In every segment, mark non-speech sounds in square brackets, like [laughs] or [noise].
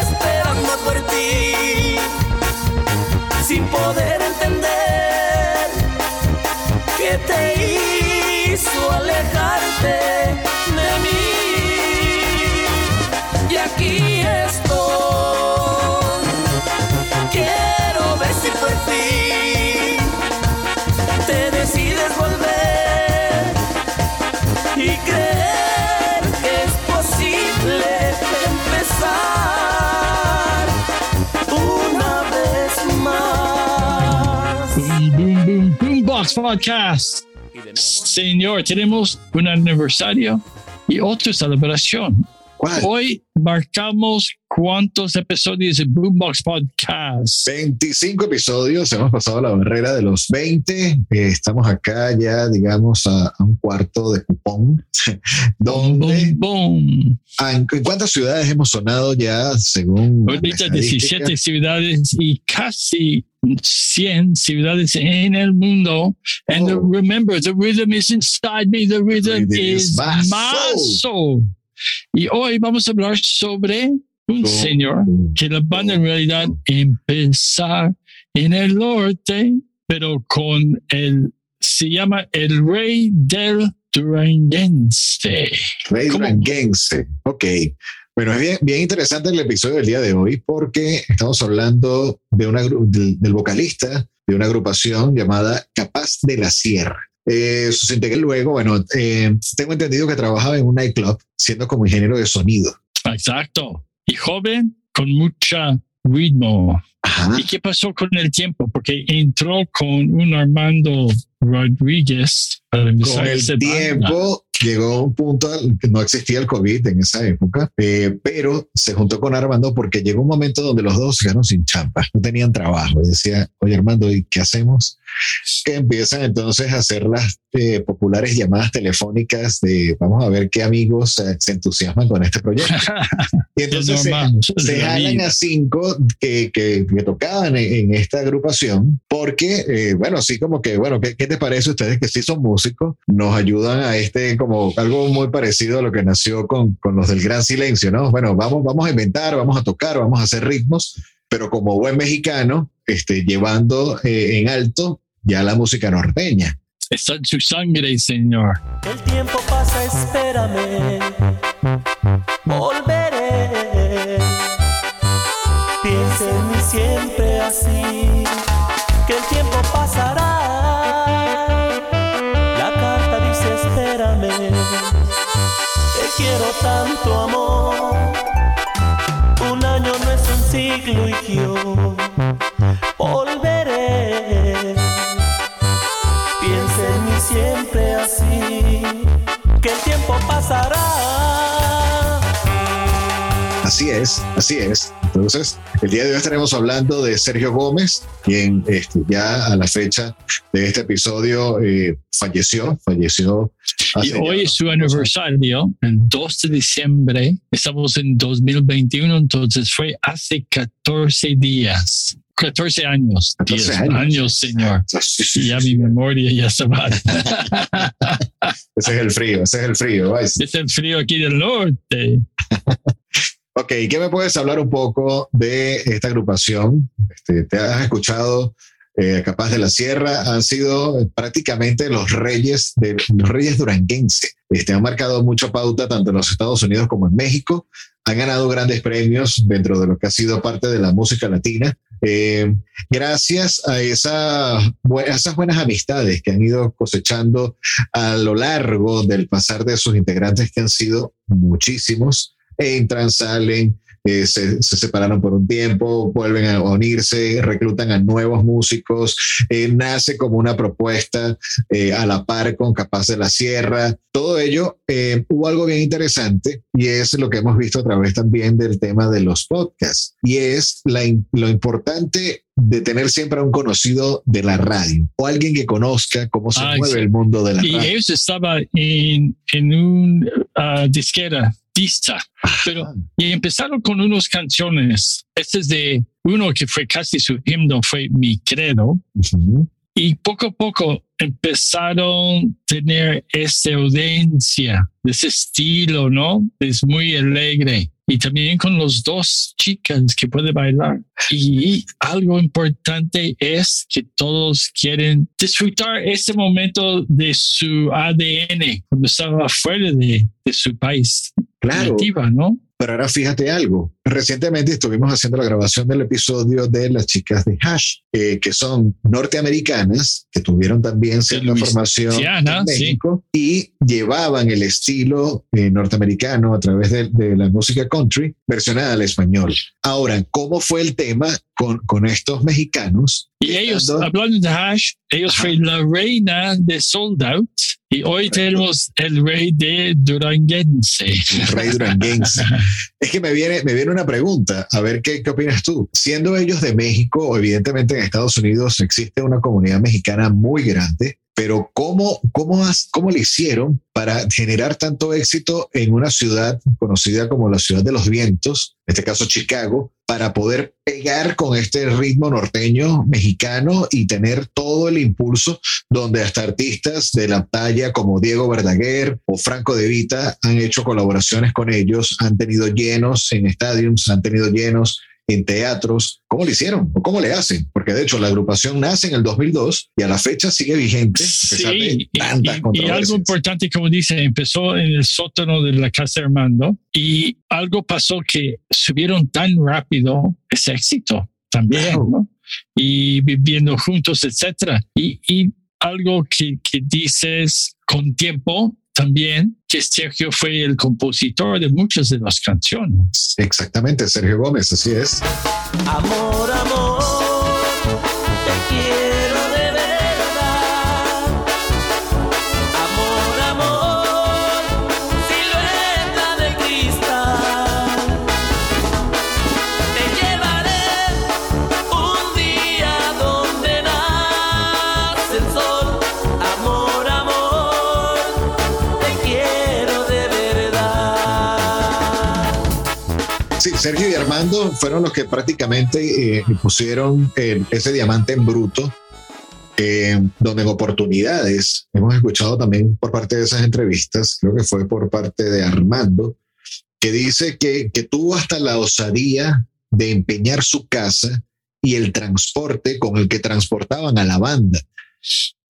esperando por ti, sin poder entender qué te hizo alejarte Boom, boom, boom, Boombox Podcast. Señor, tenemos un aniversario y otra celebración. ¿Cuál? Hoy marcamos cuántos episodios de Boombox Podcast. 25 episodios, hemos pasado la barrera de los 20, eh, estamos acá ya, digamos, a, a un cuarto de cupón, Boom, donde, boom, boom. ¿en cuántas ciudades hemos sonado ya según... Ahorita estadística? 17 ciudades y casi 100 ciudades en el mundo. And the- Oh. remember, the rhythm is inside me. The rhythm Rhythm is is my my soul. Y hoy vamos a hablar sobre un Oh. señor que la banda en realidad empezar en el norte, pero con el, se llama el rey del duranguense. Rey ¿Cómo? Duranguense. Ok. Bueno, es bien, bien interesante el episodio del día de hoy porque estamos hablando de una, del, del vocalista de una agrupación llamada Capaz de la Sierra. Eh, integrantes luego, bueno, eh, tengo entendido que trabajaba en un nightclub siendo como ingeniero de sonido. Exacto. Y joven con mucha ritmo. Ajá. ¿Y qué pasó con el tiempo? Porque entró con un Armando Rodríguez para Con el banda. Llegó un punto que no existía el COVID en esa época, eh, pero se juntó con Armando porque llegó un momento donde los dos se quedaron sin champa, no tenían trabajo. Y decía, oye Armando, ¿y qué hacemos? Que empiezan entonces a hacer las eh, populares llamadas telefónicas de vamos a ver qué amigos eh, se entusiasman con este proyecto. [laughs] Y Es entonces se, se la jalan a cinco que, que, que tocaban en, en esta agrupación, porque, eh, bueno, así como que, bueno, ¿qué, ¿qué te parece ustedes que sí son músicos? Nos ayudan a este, como algo muy parecido a lo que nació con, con los del Gran Silencio, ¿no? Bueno, vamos, vamos a inventar, vamos a tocar, vamos a hacer ritmos, pero como buen mexicano, este, llevando eh, en alto ya la música norteña. Está en su sangre, señor. El tiempo pasa, espérame. Volveré. Piensa en mí siempre así. Que el tiempo pasará. Tanto, amor. Un año no es un siglo y yo volveré. Piensa en mí siempre así, que el tiempo pasará. Así es, así es. Entonces, el día de hoy estaremos hablando de Sergio Gómez, quien este, ya a la fecha de este episodio eh, falleció, falleció. Y hoy es su aniversario, el 2 de diciembre. Estamos en 2021, entonces fue hace 14 días. 14 años. 14 10 años. años, señor. Sí, sí, sí, Y ya sí. mi memoria ya se va. [laughs] Ese es el frío, ese es el frío. Sí. es el frío aquí del norte. [laughs] Ok, ¿qué me puedes hablar un poco de esta agrupación? Este, ¿Te has escuchado eh, Capaz de la Sierra? Han sido eh, prácticamente los reyes de los reyes duranguenses. Este, han marcado mucha pauta tanto en los Estados Unidos como en México. Han ganado grandes premios dentro de lo que ha sido parte de la música latina. Eh, gracias a, a esas buenas amistades que han ido cosechando a lo largo del pasar de sus integrantes, que han sido muchísimos entran, salen, eh, se, se, separaron por un tiempo, vuelven a unirse, reclutan a nuevos músicos, eh, nace como una propuesta eh, a la par con Capaz de la Sierra. Todo ello, hubo algo bien interesante y es lo que hemos visto a través también del tema de los podcasts y es la, lo importante de tener siempre a un conocido de la radio o alguien que conozca cómo se mueve sí. el mundo de la y radio. Y ellos estaban en, en un uh, disquera, Dista, pero y empezaron con unas canciones. Este es de uno que fue casi su himno, fue Mi Credo. Uh -huh. Y poco a poco empezaron a tener esa audiencia, ese estilo, ¿no? Es muy alegre y también con los dos chicas que puede bailar. Y algo importante es que todos quieren disfrutar ese momento de su ADN cuando estaba fuera de, de su país. Claro. Nativa, ¿no? Pero ahora fíjate algo. Recientemente estuvimos haciendo la grabación del episodio de las chicas de Hash, eh, que son norteamericanas, que tuvieron también cierta formación en México sí. y llevaban el estilo eh, norteamericano a través de, de, la música country versionada al español. Ahora, ¿cómo fue el tema con, con estos mexicanos? Y ellos, hablando de Hash, ellos Ajá. fue la reina de Sold Out. Y hoy tenemos el rey de Duranguense. El rey Duranguense. [laughs] es que me viene, me viene una pregunta, a ver qué, qué opinas tú. Siendo ellos de México, evidentemente en Estados Unidos existe una comunidad mexicana muy grande, pero ¿cómo, cómo, ¿cómo le hicieron para generar tanto éxito en una ciudad conocida como la ciudad de los vientos, en este caso Chicago, para poder pegar con este ritmo norteño mexicano y tener todo el impulso donde hasta artistas de la talla como Diego Verdaguer o Franco De Vita han hecho colaboraciones con ellos, han tenido llenos en estadios, han tenido llenos en teatros. ¿Cómo le hicieron? ¿O cómo le hacen? Porque de hecho la agrupación nace en el 2002 y a la fecha sigue vigente. A pesar sí, de tantas y, y, algo importante, como dice, empezó en el sótano de la casa Armando y algo pasó que subieron tan rápido ese éxito también. ¿no? Y viviendo juntos, etcétera. Y, y algo que, que dices con tiempo también que Sergio fue el compositor de muchas de las canciones. Exactamente, Sergio Gómez, así es. Amor, amor, Sergio y Armando fueron los que prácticamente eh, pusieron eh, ese diamante en bruto, eh, donde en oportunidades, hemos escuchado también por parte de esas entrevistas, creo que fue por parte de Armando, que dice que, que tuvo hasta la osadía de empeñar su casa y el transporte con el que transportaban a la banda.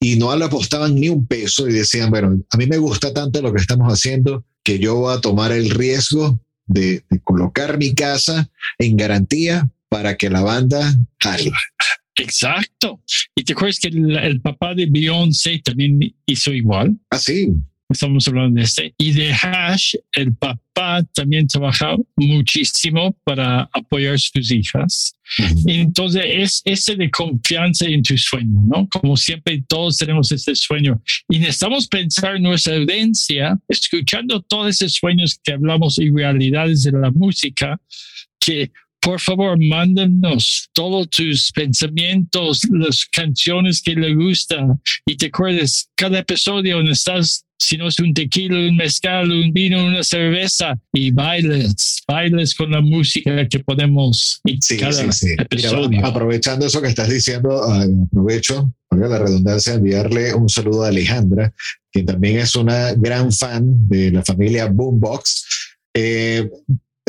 Y no le apostaban ni un peso y decían, bueno, a mí me gusta tanto lo que estamos haciendo que yo voy a tomar el riesgo de, de colocar mi casa en garantía para que la banda jale. Exacto. Y te acuerdas que el, el papá de Beyoncé también hizo igual. Ah, sí. Estamos hablando de este. Y de Hash, el papá también trabajaba muchísimo para apoyar a sus hijas. Uh -huh. Entonces, es ese de confianza en tu sueño, ¿no? Como siempre, todos tenemos ese sueño. Y necesitamos pensar en nuestra audiencia, escuchando todos esos sueños que hablamos y realidades de la música, que por favor, mándanos todos tus pensamientos, las canciones que le gustan y te acuerdes cada episodio donde estás, si no es un tequila, un mezcal, un vino, una cerveza y bailes, bailes con la música que podemos sí, cada sí, sí. episodio. Mira, aprovechando eso que estás diciendo, aprovecho, la redundancia, enviarle un saludo a Alejandra, que también es una gran fan de la familia Boombox. Eh,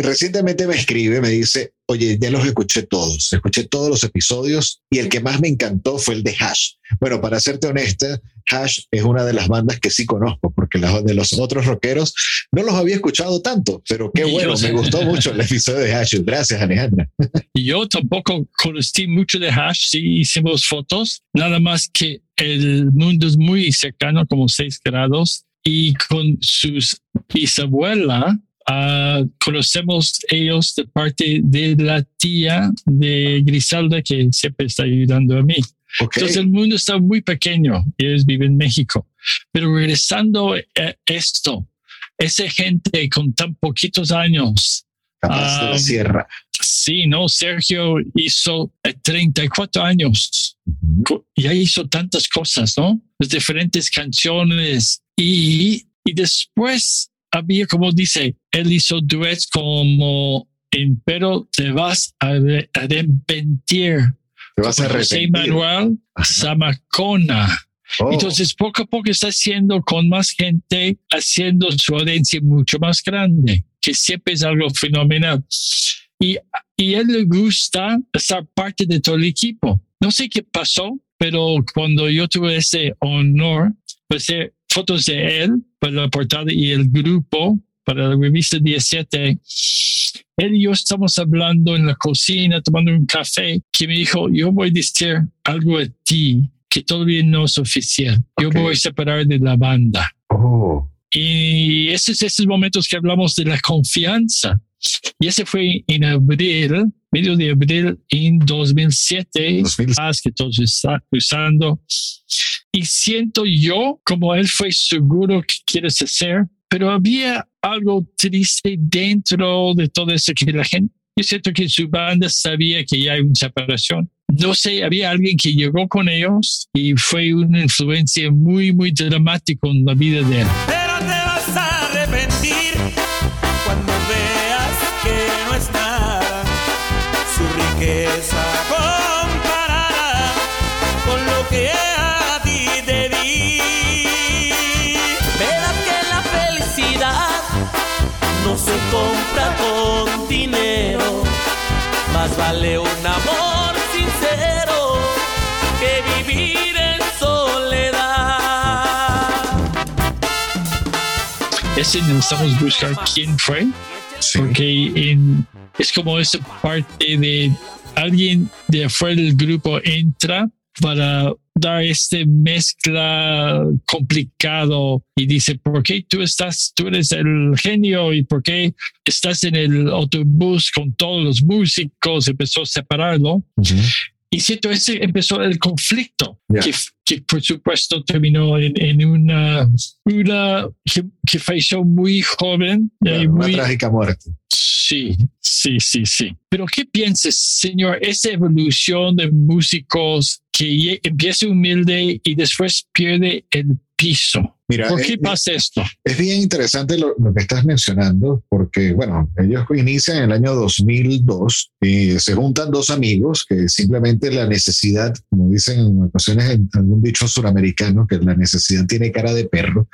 recientemente me escribe, me dice, oye, ya los escuché todos, escuché todos los episodios y el que más me encantó fue el de Hash. Bueno, para serte honesta, Hash es una de las bandas que sí conozco, porque la, de los otros rockeros no los había escuchado tanto, pero qué bueno, me gustó mucho el episodio de Hash. Gracias, Alejandra. Y yo tampoco conocí mucho de Hash, sí hicimos fotos, nada más que el mundo es muy cercano, como seis grados, y con sus bisabuela ah, conocemos ellos de parte de la tía de Grisalda que siempre está ayudando a mí. Ok. Entonces el mundo está muy pequeño y ellos viven en México. Pero regresando a esto, esa gente con tan poquitos años, Capaz de la ah, sierra. sí, ¿no? Sergio hizo eh, 34 años co- ya hizo tantas cosas, ¿no? Las diferentes canciones y, y después había, como dice, él hizo duets como Pero te vas a re- a arrepentir. Te vas a con José arrepentir. Manuel Zamacona. Oh, Entonces, poco a poco está haciendo con más gente, haciendo su audiencia mucho más grande, que siempre es algo fenomenal. Y, y a él le gusta estar parte de todo el equipo. No sé qué pasó, pero cuando yo tuve ese honor, hacer fotos de él para la portada y el grupo para la revista 17, él y yo estamos hablando en la cocina, tomando un café, que me dijo, yo voy a decir algo de ti que todavía no es oficial. Yo voy a separar de la banda. oh, Y esos, esos momentos que hablamos de la confianza. Y ese fue en abril, medio de abril en 2007, 2000. más que todos están usando. Y siento yo como él fue seguro que quieres hacer, pero había algo triste dentro de todo eso que la gente, yo siento que su banda sabía que ya hay una separación. No sé, había alguien que llegó con ellos y fue una influencia muy, muy dramática en la vida de él. Pero te vas a arrepentir riqueza comparada con lo que a ti te di. Verás que la felicidad no se compra con dinero, más vale un amor sincero que vivir en soledad. Ese necesitamos buscar quién fue, sí. porque en- es como esa parte de alguien de afuera del grupo entra para dar este mezcla complicado y dice, ¿por qué tú estás, tú eres el genio y por qué estás en el autobús con todos los músicos? Empezó a separarlo. Y siento, ese empezó el conflicto, que, que por supuesto terminó en, en una, una que, que falleció muy joven. muy, Una trágica muerte. Sí, sí, sí, sí. Pero ¿qué piensas, señor? Esa evolución de músicos que empieza humilde y después pierde el piso. Mira, ¿Por qué eh, pasa esto? Es bien interesante lo, lo que estás mencionando, porque, bueno, ellos inician en el año 2002 y se juntan dos amigos que simplemente la necesidad, como dicen en ocasiones en algún dicho suramericano, que la necesidad tiene cara de perro,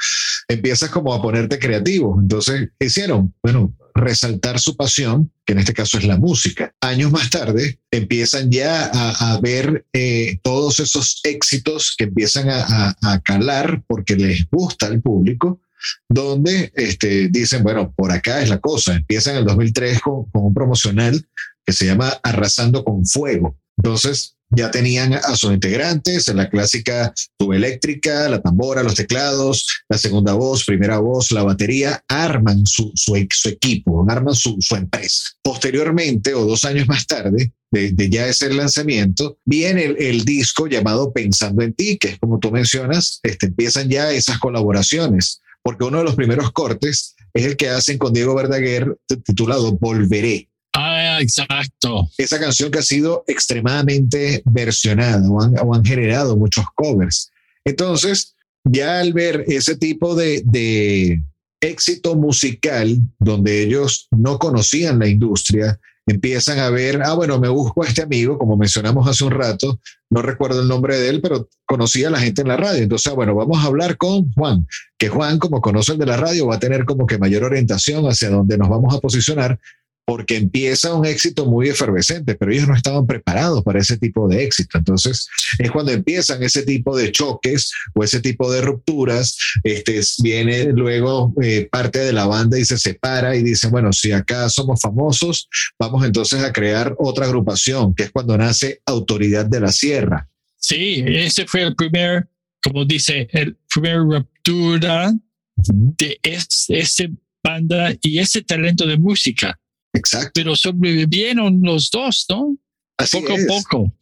empiezas como a ponerte creativo. Entonces, ¿qué hicieron? Bueno, resaltar su pasión, que en este caso es la música. Años más tarde empiezan ya a, ver eh, todos esos éxitos que empiezan a, a- a calar porque les gusta al público, donde este, dicen, bueno, por acá es la cosa. Empiezan en el 2003 con, con un promocional que se llama Arrasando con Fuego. Entonces, ya tenían a sus integrantes, en la clásica tuba eléctrica, la tambora, los teclados, la segunda voz, primera voz, la batería, arman su, su, e- equipo, arman su, empresa. Posteriormente, o dos años más tarde, de, ya ese lanzamiento, viene el, el disco llamado Pensando en ti, que es como tú mencionas, este, empiezan ya esas colaboraciones, porque uno de los primeros cortes es el que hacen con Diego Verdaguer titulado Volveré Ah, exacto. esa canción que ha sido extremadamente versionada o han, generado muchos covers. Entonces, ya al ver ese tipo de, de éxito musical donde ellos no conocían la industria, empiezan a ver, ah, bueno, me busco a este amigo, como mencionamos hace un rato, no recuerdo el nombre de él, pero conocía a la gente en la radio. Entonces, ah, bueno, vamos a hablar con Juan, que Juan, como conoce el de la radio, va a tener como que mayor orientación hacia dónde nos vamos a posicionar porque empieza un éxito muy efervescente, pero ellos no estaban preparados para ese tipo de éxito. Entonces es cuando empiezan ese tipo de choques o ese tipo de rupturas. Este, viene luego eh, parte de la banda y se separa y dicen, bueno, si acá somos famosos, vamos entonces a crear otra agrupación, que es cuando nace Autoridad de la Sierra. Sí, ese fue el primer, como dice, el primer ruptura de es- ese banda y ese talento de música. Exacto. Pero sobrevivieron los dos, ¿no? Así poco es. a poco.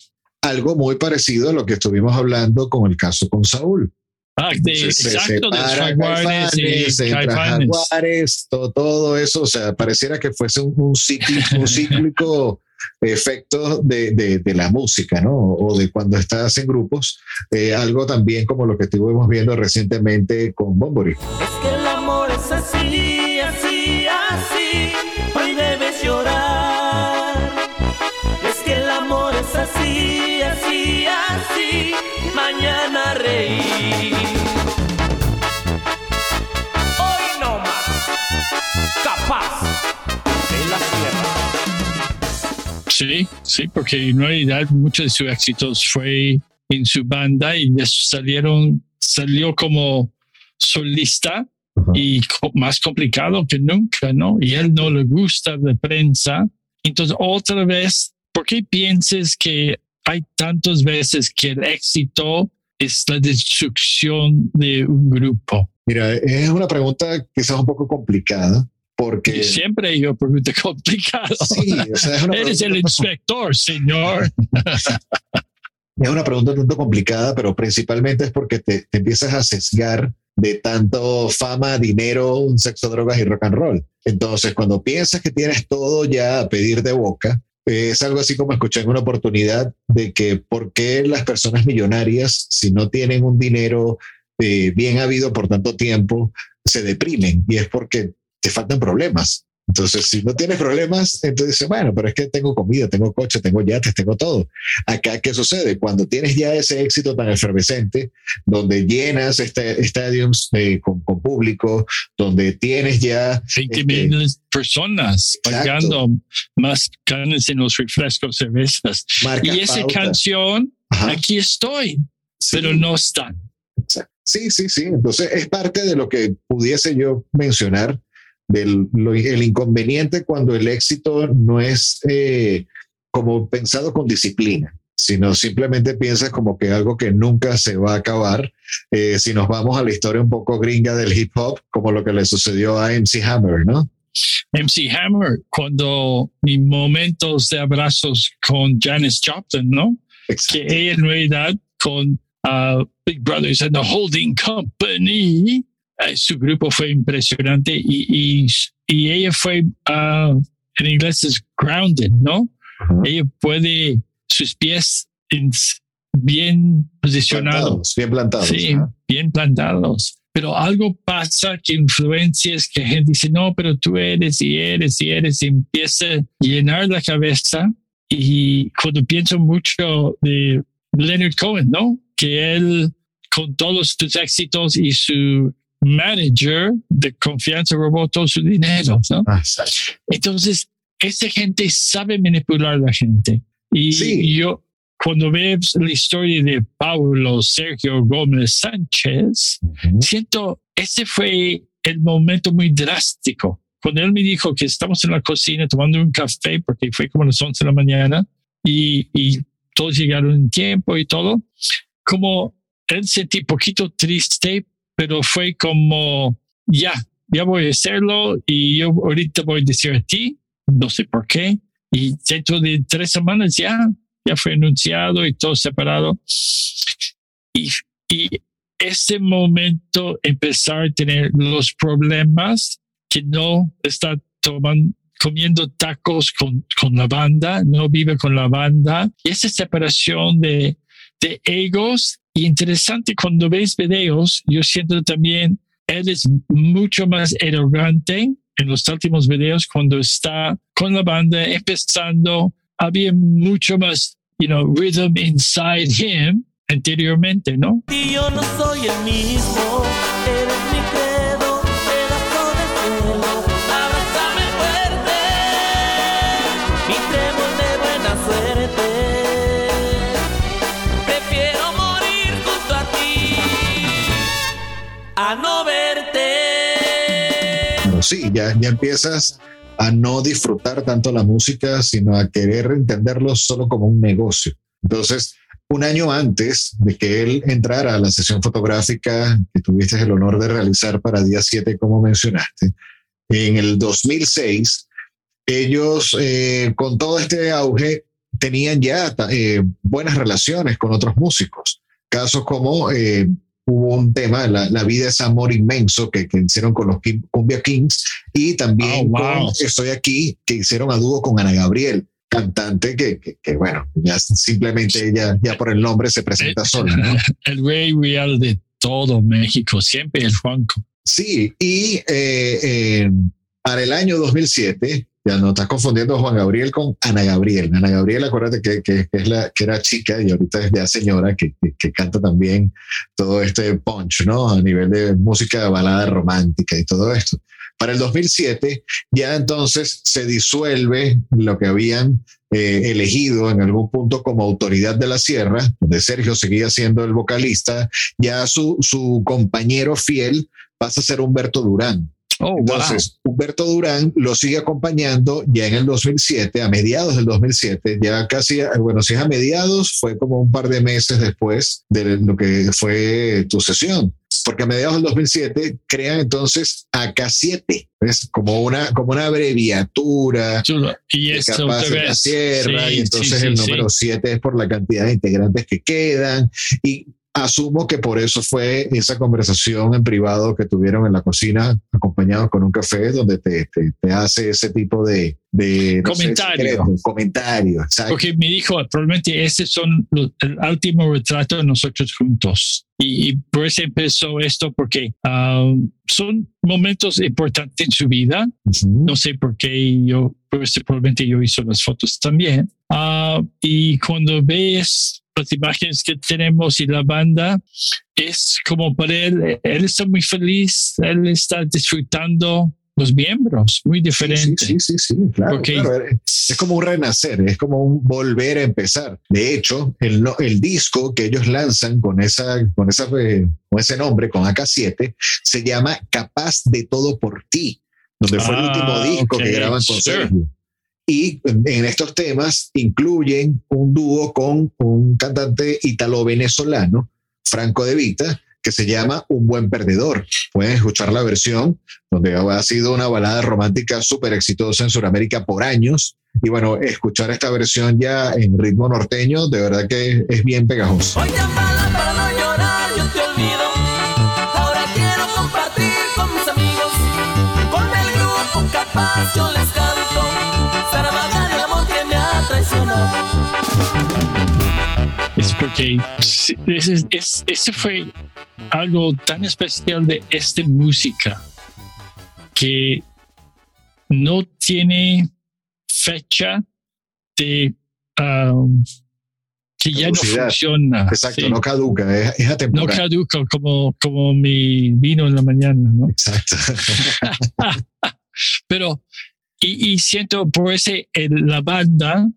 Algo muy parecido a lo que estuvimos hablando con el caso con Saúl. Ah, de, se exacto, de los separa jaguares y todo, todo eso, o sea, pareciera que fuese un, un cíclico, [laughs] un cíclico efecto de, de, de, la música, ¿no? O de cuando estás en grupos, eh, algo también como lo que estuvimos viendo recientemente con Bombori. Es que el amor es así, así, así, así, mañana reír. Hoy no más, capaz de la sierra. Sí, sí, porque en realidad muchos de sus éxitos fue en su banda y de salieron, salió como solista y co- más complicado que nunca, ¿no? Y él no le gusta de prensa. Entonces, otra vez, ¿por qué piensas que hay tantas veces que el éxito es la destrucción de un grupo? Mira, es una pregunta quizás un poco complicada, porque... Siempre yo pregunto [laughs] complicado. Sí, o sea, es una Eres el pregunta- inspector, señor. [laughs] Es una pregunta tanto complicada, pero principalmente es porque te, te empiezas a sesgar de tanto fama, dinero, sexo, drogas y rock and roll. Entonces, cuando piensas que tienes todo ya a pedir de boca, eh, es algo así como escuché en una oportunidad de que por qué las personas millonarias, si no tienen un dinero eh, bien habido por tanto tiempo, se deprimen y es porque te faltan problemas. Entonces, si no tienes problemas, entonces bueno, pero es que tengo comida, tengo coche, tengo yates, tengo todo. Acá, ¿qué sucede? Cuando tienes ya ese éxito tan efervescente, donde llenas este, estadios eh, con, con, público, donde tienes ya... 20 este, millones de personas exacto. pagando más canes en los refrescos, cervezas. Marca y esa pauta. canción, Ajá. aquí estoy, sí. pero no están. Sí, sí, sí. Entonces es parte de lo que pudiese yo mencionar del lo, el inconveniente cuando el éxito no es eh, como pensado con disciplina, sino simplemente piensas como que algo que nunca se va a acabar. Eh, si nos vamos a la historia un poco gringa del hip hop, como lo que le sucedió a MC Hammer, ¿no? MC Hammer, cuando mis momentos de abrazos con Janis Joplin, ¿no? Exacto. Que ella en realidad con uh, Big Brothers and the Holding Company, su grupo fue impresionante y, y, y ella fue, uh, en inglés es grounded, ¿no? Ella puede, sus pies en, bien posicionados. Plantados, bien plantados. Sí, ¿no? bien plantados. Pero algo pasa que influencias que gente dice, no, pero tú eres y eres y eres y empieza a llenar la cabeza. Y cuando pienso mucho de Leonard Cohen, ¿no? Que él, con todos sus éxitos y su manager de confianza robó todo su dinero, ¿no? Ah, Entonces, esa gente sabe manipular a la gente. Y sí. yo, cuando ves la historia de Paulo Sergio Gómez Sánchez, uh -huh. siento, ese fue el momento muy drástico. Cuando él me dijo que estamos en la cocina tomando un café, porque fue como las 11 de la mañana, y, y todos llegaron en tiempo y todo, como él sentí poquito triste, pero fue como, ya, ya voy a hacerlo y yo ahorita voy a decir a ti, no sé por qué, y dentro de tres semanas ya, ya fue anunciado y todo separado. Y, y ese momento empezar a tener los problemas que no está tomando, comiendo tacos con, con la banda, no vive con la banda. Y esa separación de, de egos. Y interesante cuando ves videos, yo siento también, él es mucho más arrogante en los últimos videos cuando está con la banda empezando. Había mucho más, you know, rhythm inside him anteriormente, ¿no? Y yo no soy el mismo, eres mi sí, ya, ya empiezas a no disfrutar tanto la música, sino a querer entenderlo solo como un negocio. Entonces, un año antes de que él entrara a la sesión fotográfica que tuviste el honor de realizar para día 7, como mencionaste, en el 2006, ellos eh, con todo este auge tenían ya eh, buenas relaciones con otros músicos. Casos como eh, hubo un tema, la, la, vida es amor inmenso, que, que hicieron con los Cumbia Kings, y también Oh, wow. con Estoy aquí, que hicieron a dúo con Ana Gabriel, cantante que, que, que, bueno, ya simplemente ella, ya por el nombre se presenta sola. ¿no? [laughs] El rey real de todo México, siempre el Juanco. Sí, y eh, eh, para el año 2007, ya no estás confundiendo a Juan Gabriel con Ana Gabriel. Ana Gabriel, acuérdate que, que, que es la, que era chica y ahorita es ya señora, que, que, canta también todo este punch, ¿no? A nivel de música balada romántica y todo esto. Para el 2007, ya entonces se disuelve lo que habían eh, elegido en algún punto como autoridad de la sierra, donde Sergio seguía siendo el vocalista, ya su, su compañero fiel pasa a ser Humberto Durán. Oh, Entonces, wow. Humberto Durán lo sigue acompañando ya en el 2007, a mediados del 2007, ya casi, bueno, si es a mediados, fue como un par de meses después de lo que fue tu sesión. Porque a mediados del 2007 crean entonces AK7, es como una, como una abreviatura. Y eso capaz de la sierra, sí, y entonces sí, el número 7 es por la cantidad de integrantes que quedan. Y asumo que por eso fue esa conversación en privado que tuvieron en la cocina, acompañados con un café, donde te, te, te hace ese tipo de, de no comentario. Sé, secreto, comentario. Porque me dijo, probablemente ese son los, el último retrato de nosotros juntos. Y, y por eso empezó esto, porque um, son momentos importantes en su vida. Uh -huh. No sé por qué yo, probablemente yo hice las fotos también. Uh, y cuando ves las imágenes que tenemos y la banda es como para él, él está muy feliz, él está disfrutando los miembros, muy diferente. Sí, sí, sí, sí claro, Porque, claro, Es como un renacer, es como un volver a empezar. De hecho, el, el disco que ellos lanzan con, esa, con, esa, eh, con ese nombre, con AK7, se llama Capaz de Todo por Ti, donde fue ah, el último disco okay, que graban con sure. Y en estos temas incluyen un dúo con un cantante italo-venezolano, Franco De Vita, que se llama Un Buen Perdedor. Pueden escuchar la versión, donde ha sido una balada romántica súper exitosa en Sudamérica por años. Y bueno, escuchar esta versión ya en ritmo norteño, de verdad que es bien pegajoso. Para no llorar, yo. Ahora quiero compartir con mis amigos. Con el yo les porque ese, es, ese fue algo tan especial de esta música que no tiene fecha de um, que ya no funciona. Exacto, sí. no caduca, es, es atemporal. No caduca como, como mi vino en la mañana, ¿no? Exacto. [laughs] Pero, y, y siento por ese, el, la banda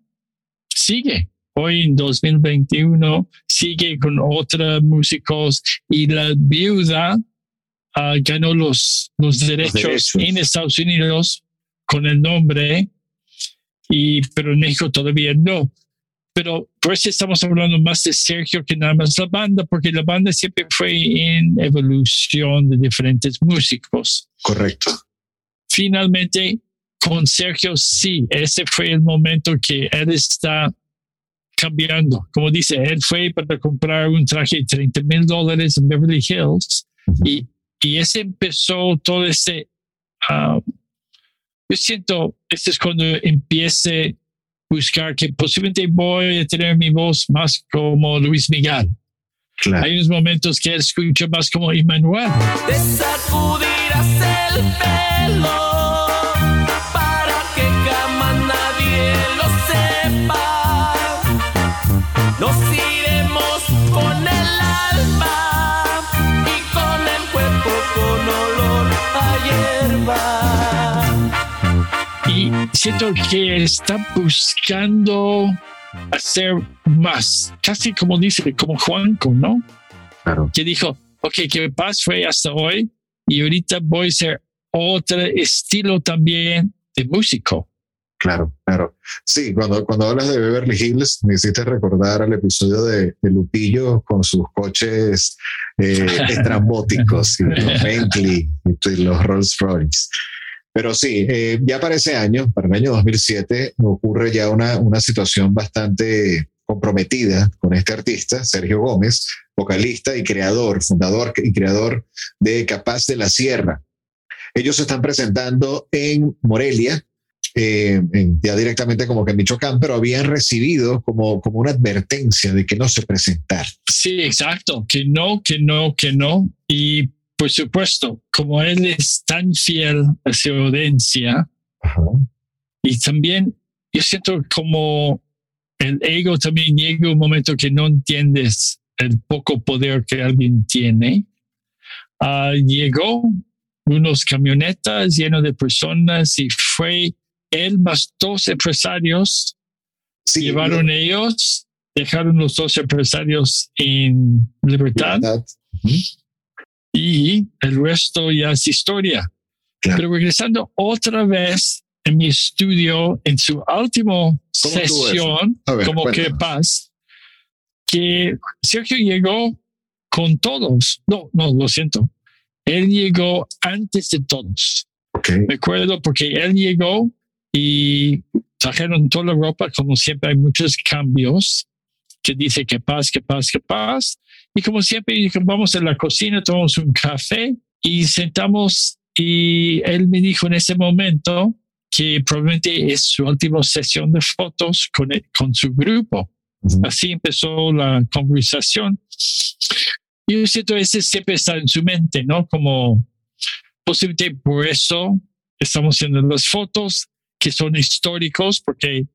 sigue. Hoy en 2021 sigue con otros músicos y la viuda uh, ganó los, los derechos, los, derechos en Estados Unidos con el nombre, y, pero en México todavía no. Pero por eso estamos hablando más de Sergio que nada más la banda, porque la banda siempre fue en evolución de diferentes músicos. Correcto. Finalmente, con Sergio, sí, ese fue el momento que él está cambiando. Como dice, él fue para comprar un traje de 30 mil dólares en Beverly Hills y, y ese empezó todo ese... Uh, yo siento, este es cuando empiece a buscar que posiblemente voy a tener mi voz más como Luis Miguel. Claro. Hay unos momentos que él escucha más como Emmanuel. De sacudirás el pelo para que jamás nadie lo sepa. Nos iremos con el alma y con el cuerpo con olor a hierba. Y siento que está buscando hacer más, casi como dice, como Juanco, ¿no? Claro. Que dijo, ok, que paz fue hasta hoy y ahorita voy a hacer otro estilo también de músico. Claro, claro. Sí, cuando, cuando hablas de Beverly Hills, me hiciste recordar al episodio de, de Lupillo con sus coches eh, [laughs] estrambóticos y los Bentley y los Rolls Royce. Pero sí, eh, ya para ese año, para el año 2007, ocurre ya una, una situación bastante comprometida con este artista, Sergio Gómez, vocalista y creador, fundador y creador de Capaz de la Sierra. Ellos se están presentando en Morelia, eh, ya directamente como que en Michoacán, pero habían recibido como, como una advertencia de que no se presentaran. Sí, exacto, que no, que no, que no. Y por supuesto, como él es tan fiel a su audiencia, y también yo siento como el ego también llega un momento que no entiendes el poco poder que alguien tiene. Ah, llegó unos camionetas llenos de personas y fue él más dos empresarios Sí, llevaron ellos, dejaron los dos empresarios en libertad y el resto ya es historia. Claro. Pero regresando otra vez en mi estudio, en su última sesión, ver, como que paz, que Sergio llegó con todos. No, no, lo siento. Él llegó antes de todos. Ok, Me acuerdo porque él llegó y trajeron toda la ropa, como siempre hay muchos cambios, que dice que paz, que paz, que paz. Y como siempre, vamos a la cocina, tomamos un café y sentamos y él me dijo en ese momento que probablemente es su última sesión de fotos con, el- con su grupo. Ujú. Así empezó la conversación. Y yo siento ese siempre está en su mente, ¿no? Como posiblemente por eso estamos haciendo las fotos que son históricos porque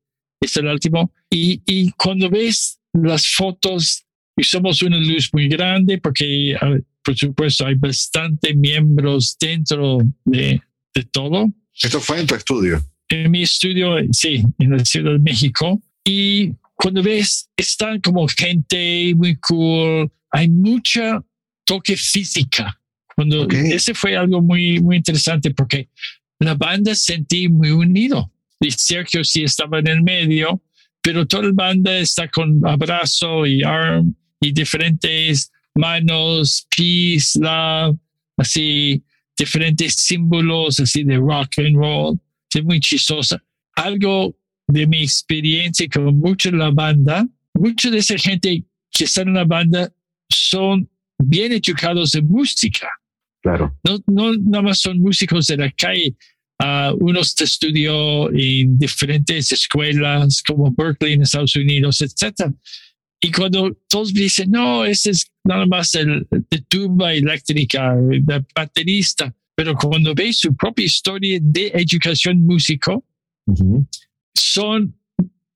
es el último. Y, y cuando ves las fotos, usamos una luz muy grande porque, por supuesto, hay bastante miembros dentro de, de todo esto fue en tu estudio. en mi estudio, sí, en la Ciudad de México. Y cuando ves, están como gente muy cool, hay mucha toque física. Cuando Ok. ese fue algo muy, muy interesante porque la banda sentí muy unido. Y Sergio sí estaba en el medio, pero toda la banda está con abrazo y arm y diferentes manos, peace, love, así diferentes símbolos así de rock and roll. Es muy chistosa. Algo de mi experiencia con mucha de la banda, mucha de esa gente que está en la banda son bien educados en música. Claro. No, no nada más son músicos de la calle. Ah, unos te estudió en diferentes escuelas como Berkeley en Estados Unidos, etc. Y cuando todos dicen, no, ese es nada más el de tuba eléctrica, el baterista, pero cuando ves su propia historia de educación músico, Ujú. son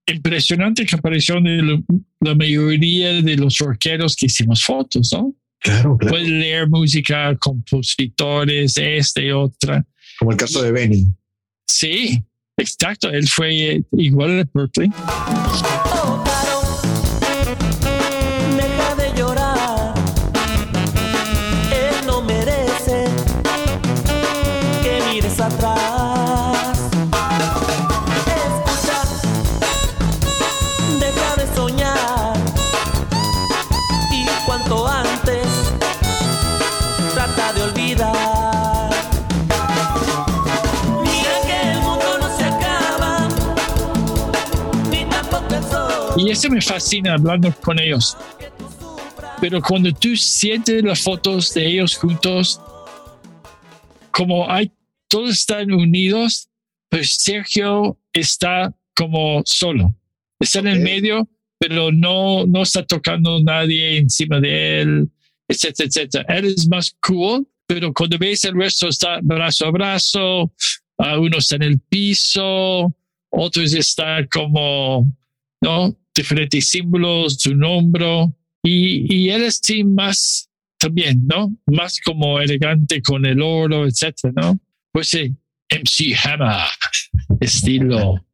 impresionantes comparación de la mayoría de los rockeros que hicimos fotos, ¿no? Claro, claro. Puedes leer música, compositores, esta y otra. Como el caso de Benny. Sí, exacto. Él fue eh, igual a Berkeley. Oh, eso me fascina hablando con ellos. Pero cuando tú sientes las fotos de ellos juntos, como hay, todos están unidos, pues Sergio está como solo. Está en el medio, pero no, no está tocando nadie encima de él, etcétera, etcétera. Él es más cool, pero cuando ves el resto está brazo a brazo, uno está en el piso, otros están como, ¿no? Diferentes símbolos, su nombre. Y, y él es sí más también, ¿no? Más como elegante con el oro, etcétera, ¿no? Pues sí, MC Hammer, estilo.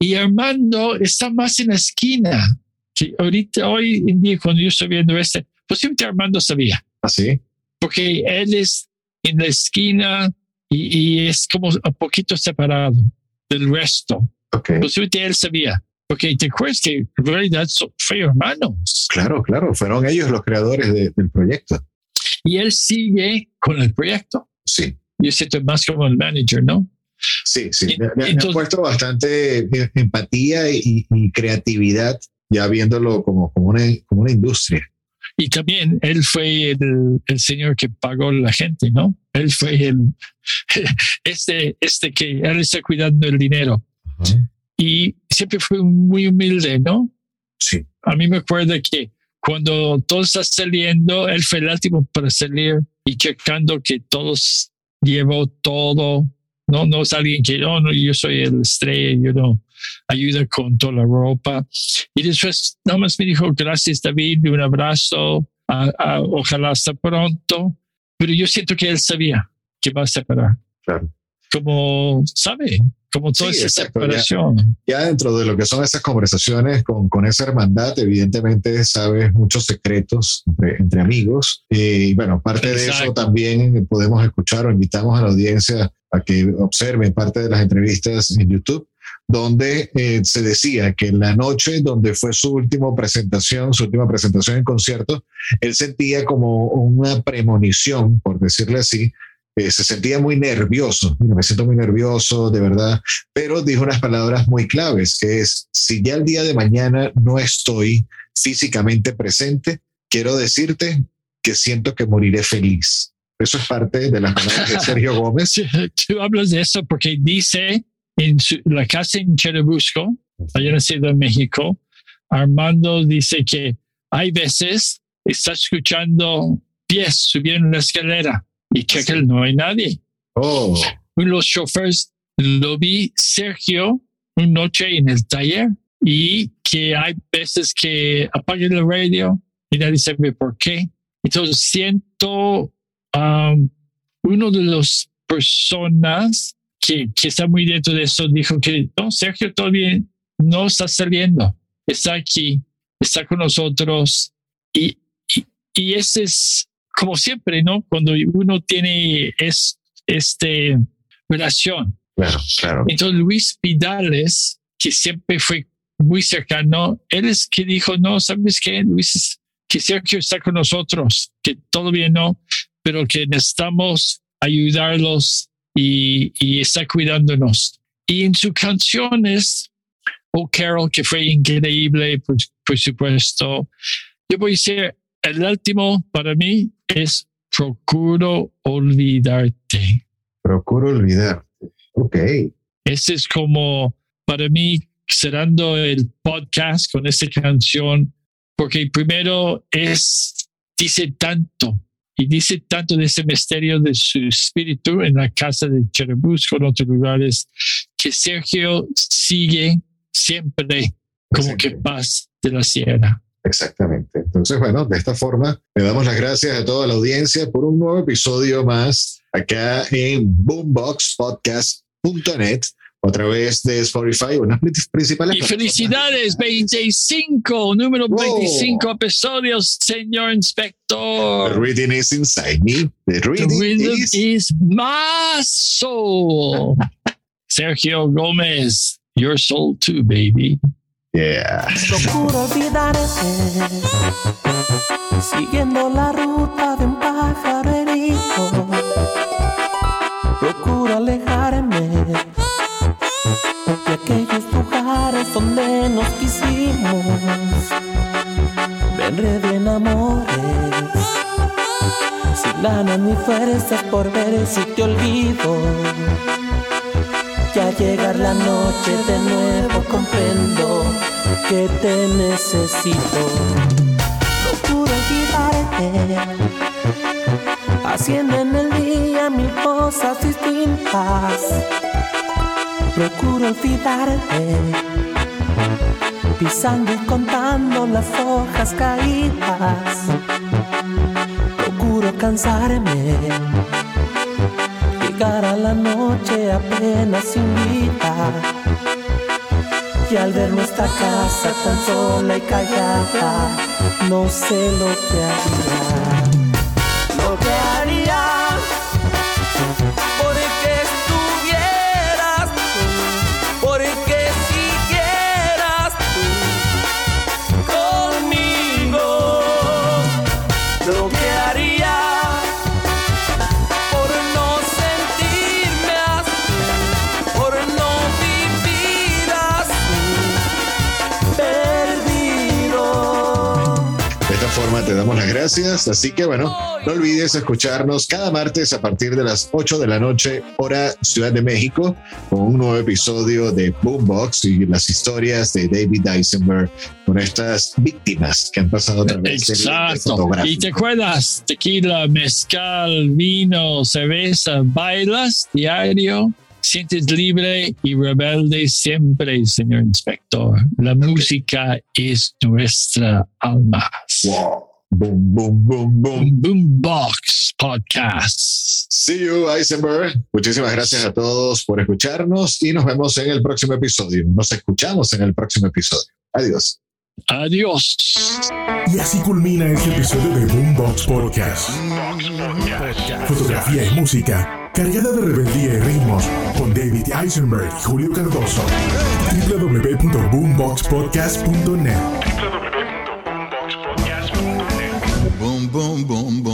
Y Armando está más en la esquina. Que ahorita, hoy en día, cuando yo estoy viendo este, posiblemente Armando sabía, Así. porque él es en la esquina y, y es como un poquito separado del resto. Ok. Posiblemente él sabía, porque te acuerdas que en realidad son fue hermanos. Claro, claro. Fueron ellos los creadores de- del proyecto. Y él sigue con el proyecto. Sí. Yo siento más como el manager, ¿no? Sí, sí. Y- Le, han puesto bastante eh, empatía y, y creatividad, ya viéndolo como, como, una, como una industria. Y también él fue el, el señor que pagó a la gente, ¿no? Él fue el, [laughs] este, este que él está cuidando el dinero. Y siempre fue muy humilde, ¿no? Sí, A mí me acuerdo que cuando todo está saliendo, él fue el último para salir y checando que todos llevó todo. No, no es alguien que, no, no, yo soy el estrella, yo no ayuda con toda la ropa. Y después nada más me dijo, gracias David, un abrazo, a- a- ojalá hasta pronto. Pero yo siento que él sabía que va a separar. claro. Como sabe, como toda Sí, esa exacto, ya. separación. Ya dentro de lo que son esas conversaciones con, con esa hermandad, evidentemente sabes muchos secretos entre, entre amigos. Eh, Y bueno, parte de eso Exacto. también podemos escuchar o invitamos a la audiencia a que observen parte de las entrevistas en YouTube, donde eh, se decía que en la noche donde fue su última presentación, su última presentación en concierto, él sentía como una premonición, por decirle así, eh, se sentía muy nervioso. Mira, me siento muy nervioso, de verdad. Pero dijo unas palabras muy claves, que es, si ya el día de mañana no estoy físicamente presente, quiero decirte que siento que moriré feliz. Eso es parte de las palabras de Sergio [laughs] Gómez. Tú hablas de eso porque dice en su- la casa en Cherubusco, allá en la Ciudad de México, Armando dice que hay veces está escuchando pies subiendo la escalera y checa, no hay nadie. Oh, los choferes lo vi Sergio una noche en el taller y que hay veces que apaga el radio y nadie sabe por qué. Entonces siento um, uno de las personas que, que está muy dentro de eso dijo que no, Sergio todavía no está saliendo, está aquí, está con nosotros y, y, y ese es como siempre, ¿no? Cuando uno tiene es, este relación. claro, claro. Entonces Luis Vidales, que siempre fue muy cercano, él es que dijo, no, ¿sabes qué? Luis, que Sergio está con nosotros, que todavía no, pero que necesitamos ayudarlos y, y está cuidándonos. Y en sus canciones, Oh Carol, que fue increíble, por, por supuesto, yo voy a decir, el último para mí es Procuro olvidarte. Procuro olvidar. Ok. Ese es como, para mí, cerrando el podcast con esta canción, porque primero es, dice tanto, y dice tanto de ese misterio de su espíritu en la casa de Cherubusco, en otros lugares, que Sergio sigue siempre como que paz de la sierra. Exactamente. Entonces, bueno, de esta forma le damos las gracias a toda la audiencia por un nuevo episodio más acá en boomboxpodcast.net a través de Spotify las principales. Y felicidades, 25, número Wow. 25 episodios, señor The inspector. reading is inside me. The The reading is... is my soul. [laughs] Sergio Gómez, your soul too, baby. Yeah. Procuro olvidarte, siguiendo la ruta de un pájaro herido. Procuro alejarme de aquellos lugares donde nos quisimos. Me enredé en amores, sin ganas ni fuerzas por ver si te olvido. Ya llegar la noche de nuevo comprendo que te necesito. Procuro olvidarte, haciendo en el día mil cosas distintas. Procuro olvidarte, pisando y contando las hojas caídas. Procuro cansarme llegar a la noche apenas sin Y al ver nuestra casa tan sola y callada, no sé lo que haría. Forma te damos las gracias. Así que bueno, no olvides escucharnos cada martes a partir de las 8 de la noche, hora Ciudad de México, con un nuevo episodio de Boombox y las historias de David Eisenberg con estas víctimas que han pasado a través del Exacto. Y te acuerdas, tequila, mezcal, vino, cerveza, bailas diario, sientes libre y rebelde siempre, señor inspector. La música es nuestra alma. Wow. Boom, boom, boom, boom. Boombox Podcast. See you, Eisenberg. Muchísimas gracias a todos por escucharnos y nos vemos en el próximo episodio. Nos escuchamos en el próximo episodio. Adiós. Adiós. Y así culmina este episodio de Boombox Podcast. Fotografía y música cargada de rebeldía y ritmos con David Eisenberg y Julio Cardoso. www.boomboxpodcast.net Boom, boom, boom, boom.